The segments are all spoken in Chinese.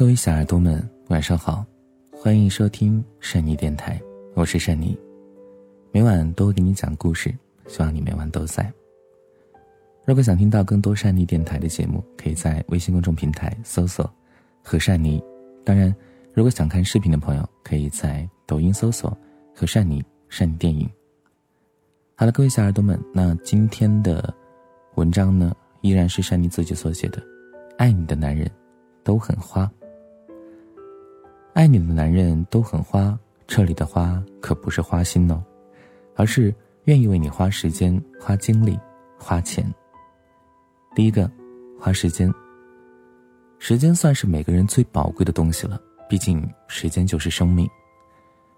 各位小耳朵们，晚上好，欢迎收听善妮电台，我是善妮，每晚都给你讲故事，希望你每晚都在。如果想听到更多善妮电台的节目，可以在微信公众平台搜索“和善妮”。当然，如果想看视频的朋友，可以在抖音搜索“和善妮善妮电影”。好了，各位小耳朵们，那今天的文章呢，依然是善妮自己所写的，《爱你的男人都很花》。爱你的男人都很花，这里的花可不是花心哦，而是愿意为你花时间、花精力、花钱。第一个，花时间。时间算是每个人最宝贵的东西了，毕竟时间就是生命。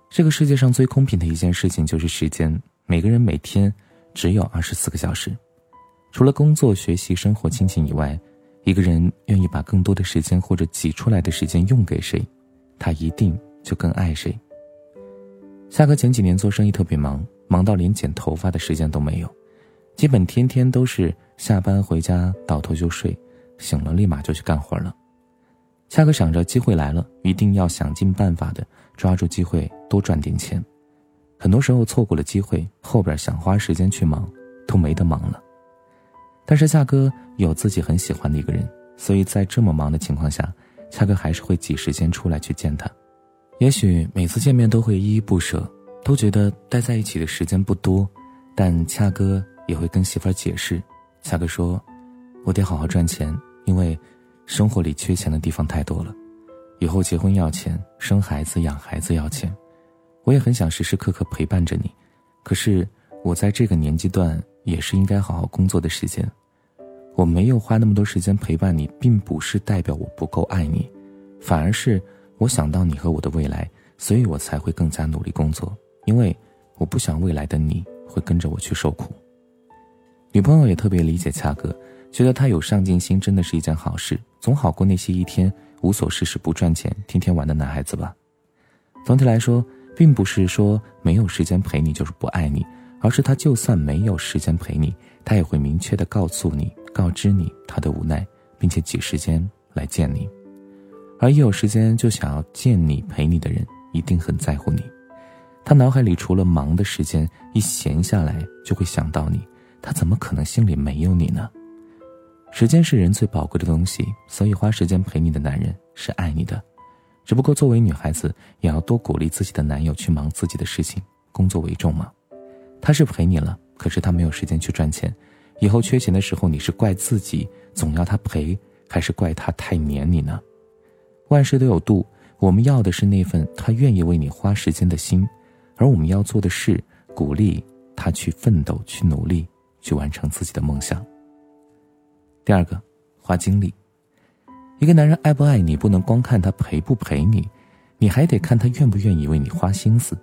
这个世界上最公平的一件事情就是时间，每个人每天只有二十四个小时，除了工作、学习、生活、亲情以外，一个人愿意把更多的时间或者挤出来的时间用给谁？他一定就更爱谁。夏哥前几年做生意特别忙，忙到连剪头发的时间都没有，基本天天都是下班回家倒头就睡，醒了立马就去干活了。夏哥想着机会来了，一定要想尽办法的抓住机会多赚点钱。很多时候错过了机会，后边想花时间去忙都没得忙了。但是夏哥有自己很喜欢的一个人，所以在这么忙的情况下。恰哥还是会挤时间出来去见他，也许每次见面都会依依不舍，都觉得待在一起的时间不多，但恰哥也会跟媳妇儿解释。恰哥说：“我得好好赚钱，因为生活里缺钱的地方太多了。以后结婚要钱，生孩子养孩子要钱。我也很想时时刻刻陪伴着你，可是我在这个年纪段也是应该好好工作的时间。”我没有花那么多时间陪伴你，并不是代表我不够爱你，反而是我想到你和我的未来，所以我才会更加努力工作。因为我不想未来的你会跟着我去受苦。女朋友也特别理解恰哥，觉得他有上进心真的是一件好事，总好过那些一天无所事事不赚钱、天天玩的男孩子吧。总体来说，并不是说没有时间陪你就是不爱你，而是他就算没有时间陪你，他也会明确的告诉你。告知你他的无奈，并且挤时间来见你，而一有时间就想要见你陪你的人，一定很在乎你。他脑海里除了忙的时间，一闲下来就会想到你。他怎么可能心里没有你呢？时间是人最宝贵的东西，所以花时间陪你的男人是爱你的。只不过作为女孩子，也要多鼓励自己的男友去忙自己的事情，工作为重嘛。他是陪你了，可是他没有时间去赚钱。以后缺钱的时候，你是怪自己总要他赔，还是怪他太黏你呢？万事都有度，我们要的是那份他愿意为你花时间的心，而我们要做的是鼓励他去奋斗、去努力、去完成自己的梦想。第二个，花精力。一个男人爱不爱你，不能光看他陪不陪你，你还得看他愿不愿意为你花心思。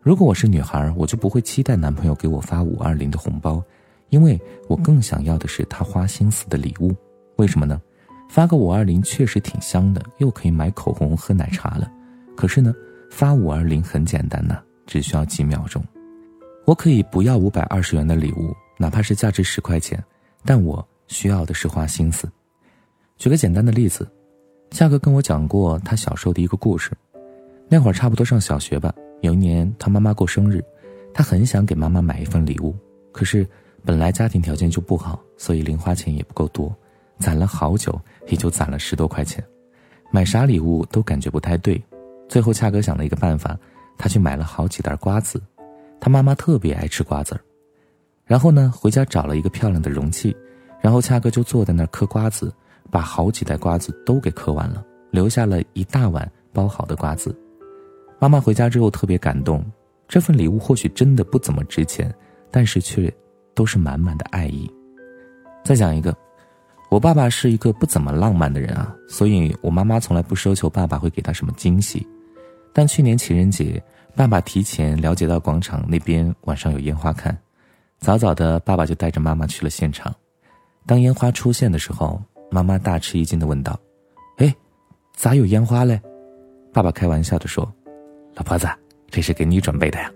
如果我是女孩，我就不会期待男朋友给我发五二零的红包。因为我更想要的是他花心思的礼物，为什么呢？发个五二零确实挺香的，又可以买口红、喝奶茶了。可是呢，发五二零很简单呐，只需要几秒钟。我可以不要五百二十元的礼物，哪怕是价值十块钱，但我需要的是花心思。举个简单的例子，夏哥跟我讲过他小时候的一个故事。那会儿差不多上小学吧，有一年他妈妈过生日，他很想给妈妈买一份礼物，可是。本来家庭条件就不好，所以零花钱也不够多，攒了好久，也就攒了十多块钱，买啥礼物都感觉不太对。最后恰哥想了一个办法，他去买了好几袋瓜子，他妈妈特别爱吃瓜子。然后呢，回家找了一个漂亮的容器，然后恰哥就坐在那儿嗑瓜子，把好几袋瓜子都给嗑完了，留下了一大碗包好的瓜子。妈妈回家之后特别感动，这份礼物或许真的不怎么值钱，但是却。都是满满的爱意。再讲一个，我爸爸是一个不怎么浪漫的人啊，所以我妈妈从来不奢求爸爸会给她什么惊喜。但去年情人节，爸爸提前了解到广场那边晚上有烟花看，早早的爸爸就带着妈妈去了现场。当烟花出现的时候，妈妈大吃一惊的问道：“哎，咋有烟花嘞？”爸爸开玩笑的说：“老婆子，这是给你准备的呀。”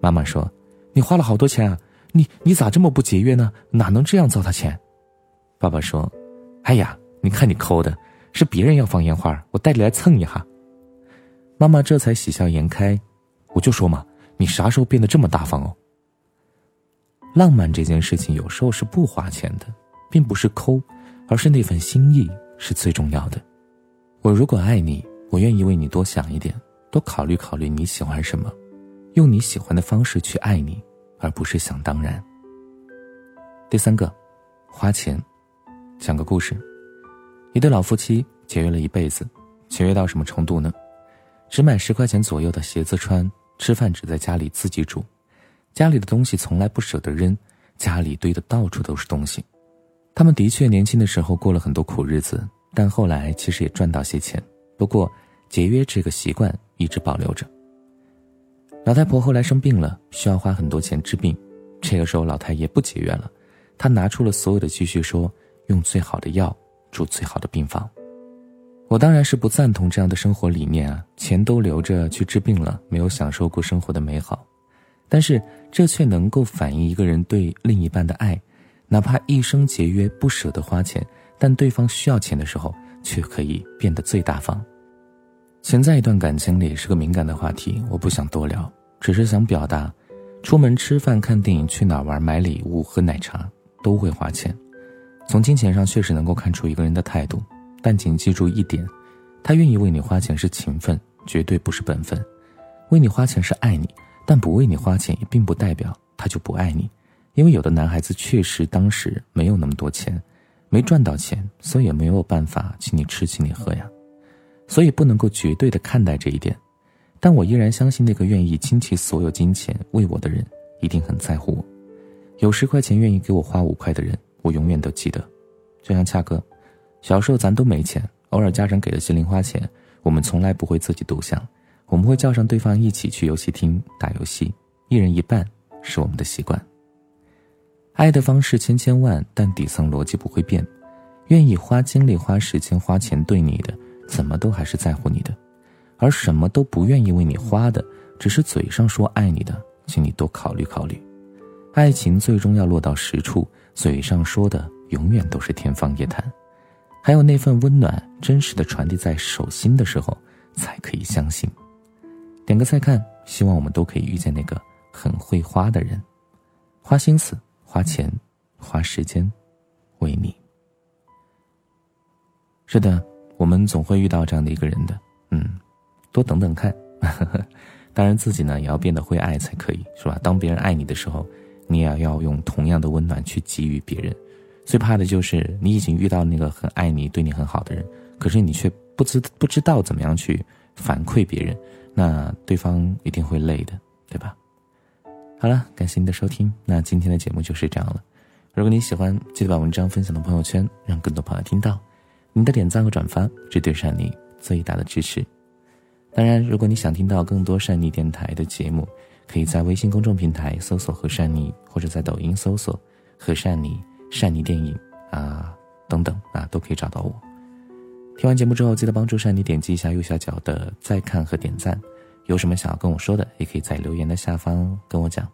妈妈说：“你花了好多钱啊。”你你咋这么不节约呢？哪能这样糟蹋钱？爸爸说：“哎呀，你看你抠的，是别人要放烟花，我带你来蹭一下。妈妈这才喜笑颜开，我就说嘛，你啥时候变得这么大方哦？浪漫这件事情有时候是不花钱的，并不是抠，而是那份心意是最重要的。我如果爱你，我愿意为你多想一点，多考虑考虑你喜欢什么，用你喜欢的方式去爱你，而不是想当然。第三个，花钱。讲个故事，一对老夫妻节约了一辈子，节约到什么程度呢？只买十块钱左右的鞋子穿，吃饭只在家里自己煮。家里的东西从来不舍得扔，家里堆的到处都是东西。他们的确年轻的时候过了很多苦日子，但后来其实也赚到些钱。不过节约这个习惯一直保留着。老太婆后来生病了，需要花很多钱治病。这个时候老太爷不节约了，他拿出了所有的积蓄，说用最好的药住最好的病房。我当然是不赞同这样的生活理念啊，钱都留着去治病了，没有享受过生活的美好。但是这却能够反映一个人对另一半的爱，哪怕一生节约不舍得花钱，但对方需要钱的时候，却可以变得最大方。钱在一段感情里是个敏感的话题，我不想多聊，只是想表达：出门吃饭、看电影、去哪玩、买礼物、喝奶茶，都会花钱。从金钱上确实能够看出一个人的态度，但请记住一点：他愿意为你花钱是情分，绝对不是本分。为你花钱是爱你。但不为你花钱，也并不代表他就不爱你，因为有的男孩子确实当时没有那么多钱，没赚到钱，所以也没有办法请你吃，请你喝呀，所以不能够绝对的看待这一点。但我依然相信，那个愿意倾其所有金钱为我的人，一定很在乎我。有十块钱愿意给我花五块的人，我永远都记得。就像恰哥，小时候咱都没钱，偶尔家长给了些零花钱，我们从来不会自己独享。我们会叫上对方一起去游戏厅打游戏，一人一半是我们的习惯。爱的方式千千万，但底层逻辑不会变。愿意花精力、花时间、花钱对你的，怎么都还是在乎你的；而什么都不愿意为你花的，只是嘴上说爱你的，请你多考虑考虑。爱情最终要落到实处，嘴上说的永远都是天方夜谭。还有那份温暖，真实的传递在手心的时候，才可以相信。点个再看，希望我们都可以遇见那个很会花的人，花心思、花钱、花时间，为你。是的，我们总会遇到这样的一个人的，嗯，多等等看。当然，自己呢也要变得会爱才可以，是吧？当别人爱你的时候，你也要用同样的温暖去给予别人。最怕的就是你已经遇到那个很爱你、对你很好的人，可是你却不知不知道怎么样去反馈别人。那对方一定会累的，对吧？好了，感谢您的收听，那今天的节目就是这样了。如果你喜欢，记得把文章分享到朋友圈，让更多朋友听到。你的点赞和转发是对善妮最大的支持。当然，如果你想听到更多善妮电台的节目，可以在微信公众平台搜索“和善妮”，或者在抖音搜索“和善妮”、“善妮电影”啊等等啊，都可以找到我。听完节目之后，记得帮助善妮点击一下右下角的再看和点赞。有什么想要跟我说的，也可以在留言的下方跟我讲。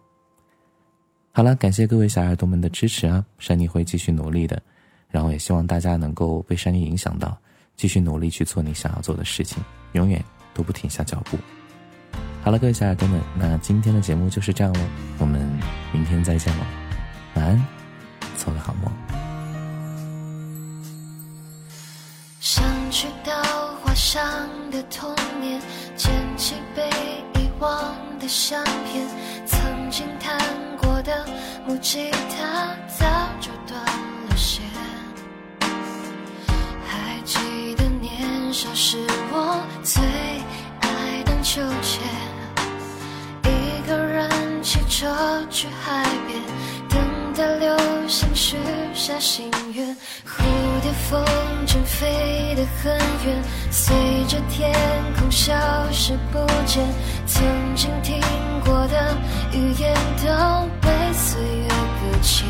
好了，感谢各位小耳朵们的支持啊！善妮会继续努力的，然后也希望大家能够被善妮影响到，继续努力去做你想要做的事情，永远都不停下脚步。好了，各位小耳朵们，那今天的节目就是这样喽，我们明天再见喽，晚安，做个好梦。上的童年，捡起被遗忘的相片，曾经弹过的木吉他早就断年少时我最爱荡秋千，一个人骑车去海边，等待流星许下心愿。蝴蝶风筝飞得很远，随着天空消失不见。曾经听过的语言都被岁月搁浅，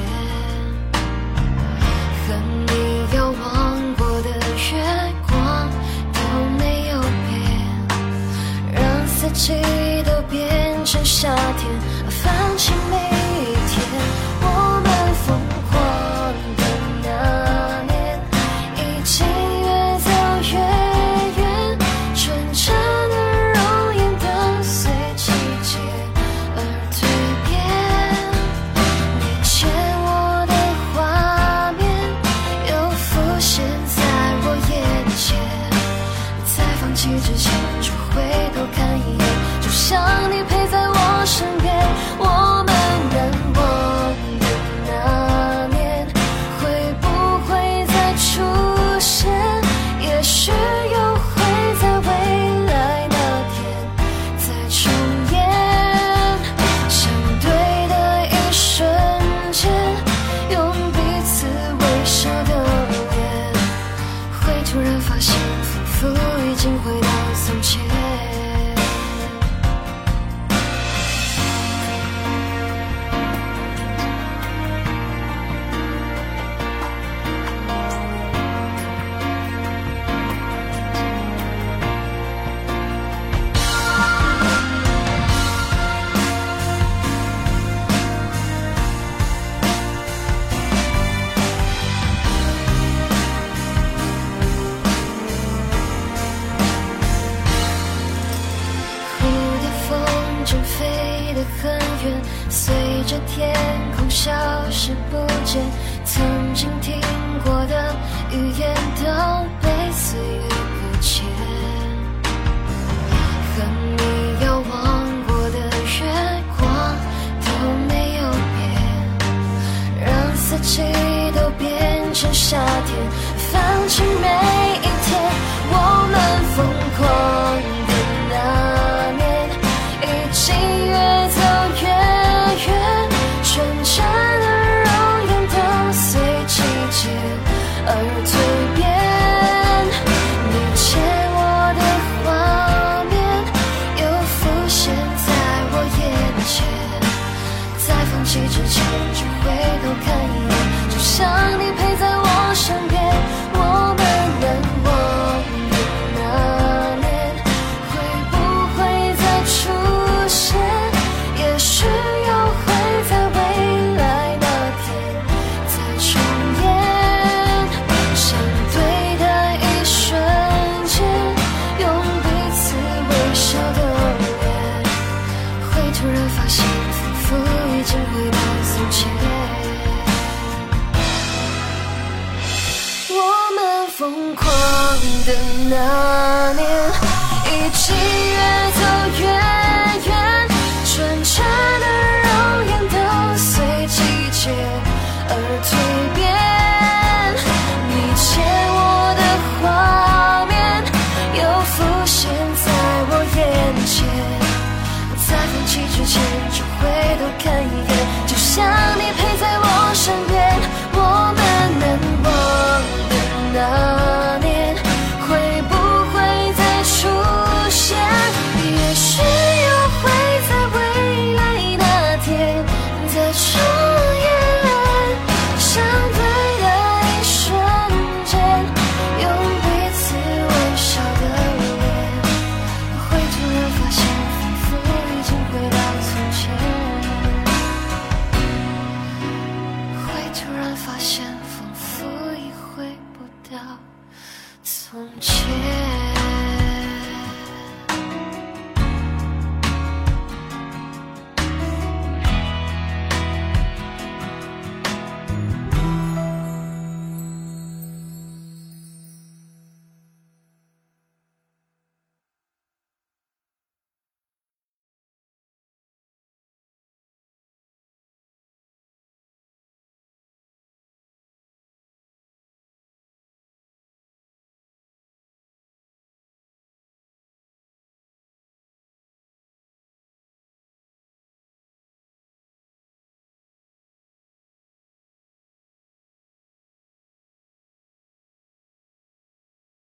让四季都变成夏天，着天空消失不见曾经听过的语言都被岁月搁浅和你遥望过的月光都没有变让四季都变成夏天放晴每一天我们的那年，一起远。